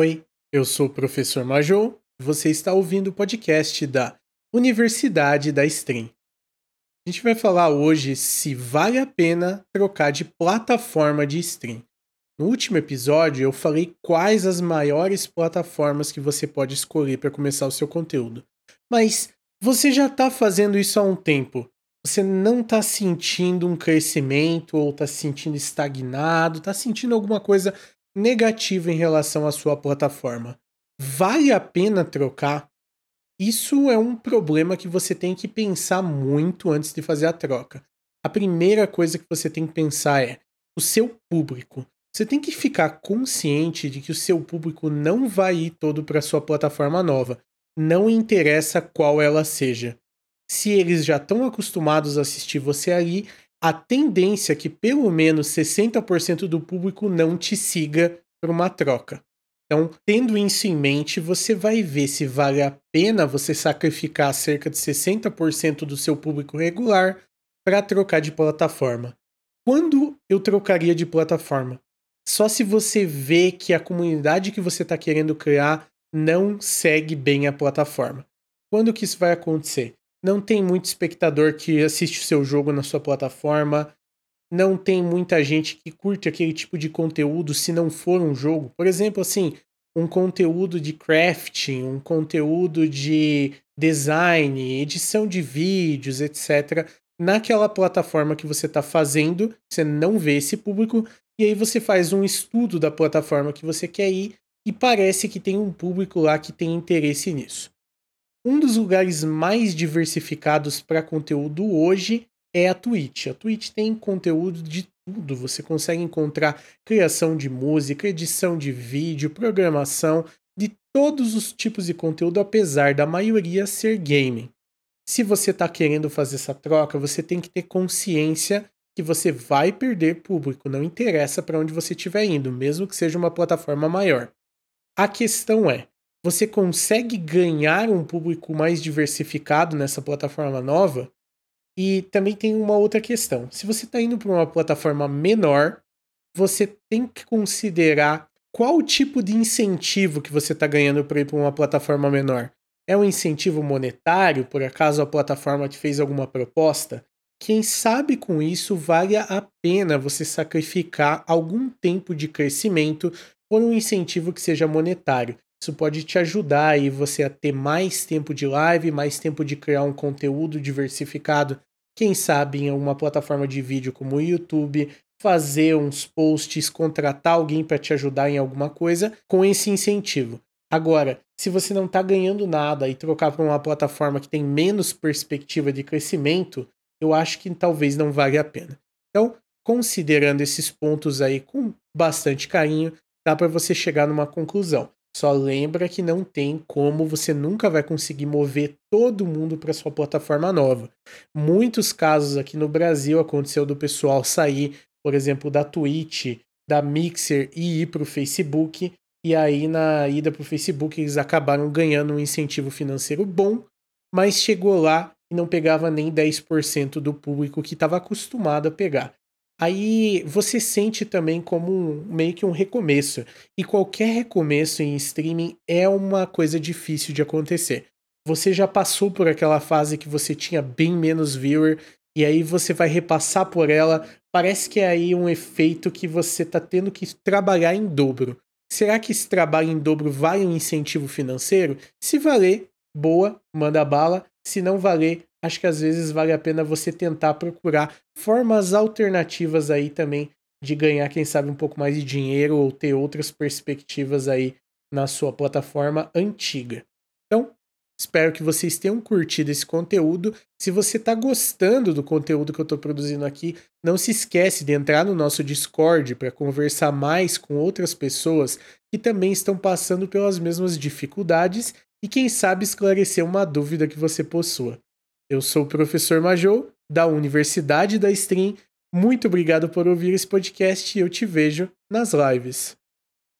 Oi, eu sou o professor Major você está ouvindo o podcast da Universidade da Stream. A gente vai falar hoje se vale a pena trocar de plataforma de stream. No último episódio eu falei quais as maiores plataformas que você pode escolher para começar o seu conteúdo. Mas você já está fazendo isso há um tempo. Você não está sentindo um crescimento ou está se sentindo estagnado, está sentindo alguma coisa negativa em relação à sua plataforma. Vale a pena trocar? Isso é um problema que você tem que pensar muito antes de fazer a troca. A primeira coisa que você tem que pensar é o seu público. Você tem que ficar consciente de que o seu público não vai ir todo para sua plataforma nova. Não interessa qual ela seja. Se eles já estão acostumados a assistir você ali, a tendência é que pelo menos 60% do público não te siga por uma troca. Então, tendo isso em mente, você vai ver se vale a pena você sacrificar cerca de 60% do seu público regular para trocar de plataforma. Quando eu trocaria de plataforma? Só se você vê que a comunidade que você está querendo criar não segue bem a plataforma. Quando que isso vai acontecer? Não tem muito espectador que assiste o seu jogo na sua plataforma, não tem muita gente que curte aquele tipo de conteúdo se não for um jogo. Por exemplo, assim, um conteúdo de crafting, um conteúdo de design, edição de vídeos, etc. Naquela plataforma que você está fazendo, você não vê esse público, e aí você faz um estudo da plataforma que você quer ir, e parece que tem um público lá que tem interesse nisso. Um dos lugares mais diversificados para conteúdo hoje é a Twitch. A Twitch tem conteúdo de tudo. Você consegue encontrar criação de música, edição de vídeo, programação, de todos os tipos de conteúdo, apesar da maioria ser gaming. Se você está querendo fazer essa troca, você tem que ter consciência que você vai perder público, não interessa para onde você estiver indo, mesmo que seja uma plataforma maior. A questão é: você consegue ganhar um público mais diversificado nessa plataforma nova. E também tem uma outra questão. Se você está indo para uma plataforma menor, você tem que considerar qual tipo de incentivo que você está ganhando para ir para uma plataforma menor. É um incentivo monetário, por acaso a plataforma te fez alguma proposta? Quem sabe com isso vale a pena você sacrificar algum tempo de crescimento por um incentivo que seja monetário. Isso pode te ajudar aí você a ter mais tempo de live, mais tempo de criar um conteúdo diversificado. Quem sabe em uma plataforma de vídeo como o YouTube, fazer uns posts, contratar alguém para te ajudar em alguma coisa com esse incentivo. Agora, se você não está ganhando nada e trocar para uma plataforma que tem menos perspectiva de crescimento, eu acho que talvez não vale a pena. Então, considerando esses pontos aí com bastante carinho, dá para você chegar numa conclusão. Só lembra que não tem como você nunca vai conseguir mover todo mundo para sua plataforma nova. Muitos casos aqui no Brasil aconteceu do pessoal sair, por exemplo, da Twitch, da Mixer e ir para o Facebook. E aí, na ida para o Facebook, eles acabaram ganhando um incentivo financeiro bom, mas chegou lá e não pegava nem 10% do público que estava acostumado a pegar. Aí você sente também como um, meio que um recomeço. E qualquer recomeço em streaming é uma coisa difícil de acontecer. Você já passou por aquela fase que você tinha bem menos viewer e aí você vai repassar por ela. Parece que é aí um efeito que você está tendo que trabalhar em dobro. Será que esse trabalho em dobro vale um incentivo financeiro? Se valer, boa, manda bala. Se não valer, acho que às vezes vale a pena você tentar procurar formas alternativas aí também de ganhar, quem sabe, um pouco mais de dinheiro ou ter outras perspectivas aí na sua plataforma antiga. Então, espero que vocês tenham curtido esse conteúdo. Se você está gostando do conteúdo que eu estou produzindo aqui, não se esquece de entrar no nosso Discord para conversar mais com outras pessoas que também estão passando pelas mesmas dificuldades e quem sabe esclarecer uma dúvida que você possua. Eu sou o professor Majou, da Universidade da Stream. Muito obrigado por ouvir esse podcast e eu te vejo nas lives.